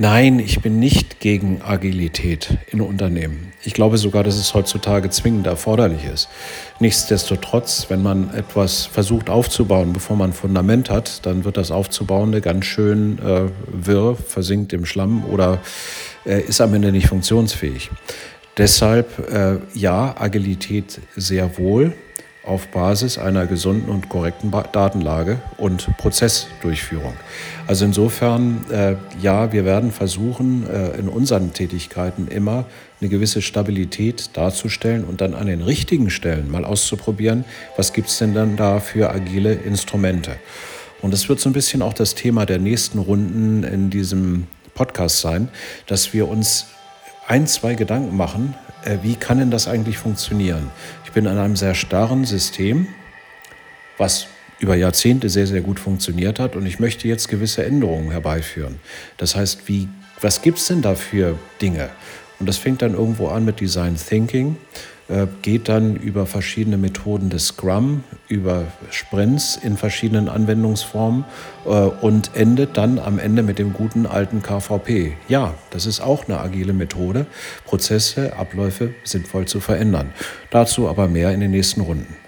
Nein, ich bin nicht gegen Agilität in Unternehmen. Ich glaube sogar, dass es heutzutage zwingend erforderlich ist. Nichtsdestotrotz, wenn man etwas versucht aufzubauen, bevor man ein Fundament hat, dann wird das Aufzubauende ganz schön äh, wirr, versinkt im Schlamm oder äh, ist am Ende nicht funktionsfähig. Deshalb äh, ja, Agilität sehr wohl auf Basis einer gesunden und korrekten Datenlage und Prozessdurchführung. Also insofern, äh, ja, wir werden versuchen, äh, in unseren Tätigkeiten immer eine gewisse Stabilität darzustellen und dann an den richtigen Stellen mal auszuprobieren, was gibt es denn dann da für agile Instrumente. Und das wird so ein bisschen auch das Thema der nächsten Runden in diesem Podcast sein, dass wir uns ein, zwei Gedanken machen, äh, wie kann denn das eigentlich funktionieren? Ich bin an einem sehr starren System, was über Jahrzehnte sehr, sehr gut funktioniert hat und ich möchte jetzt gewisse Änderungen herbeiführen. Das heißt, wie, was gibt es denn da für Dinge? Und das fängt dann irgendwo an mit Design Thinking, äh, geht dann über verschiedene Methoden des Scrum, über Sprints in verschiedenen Anwendungsformen äh, und endet dann am Ende mit dem guten alten KVP. Ja, das ist auch eine agile Methode, Prozesse, Abläufe sinnvoll zu verändern. Dazu aber mehr in den nächsten Runden.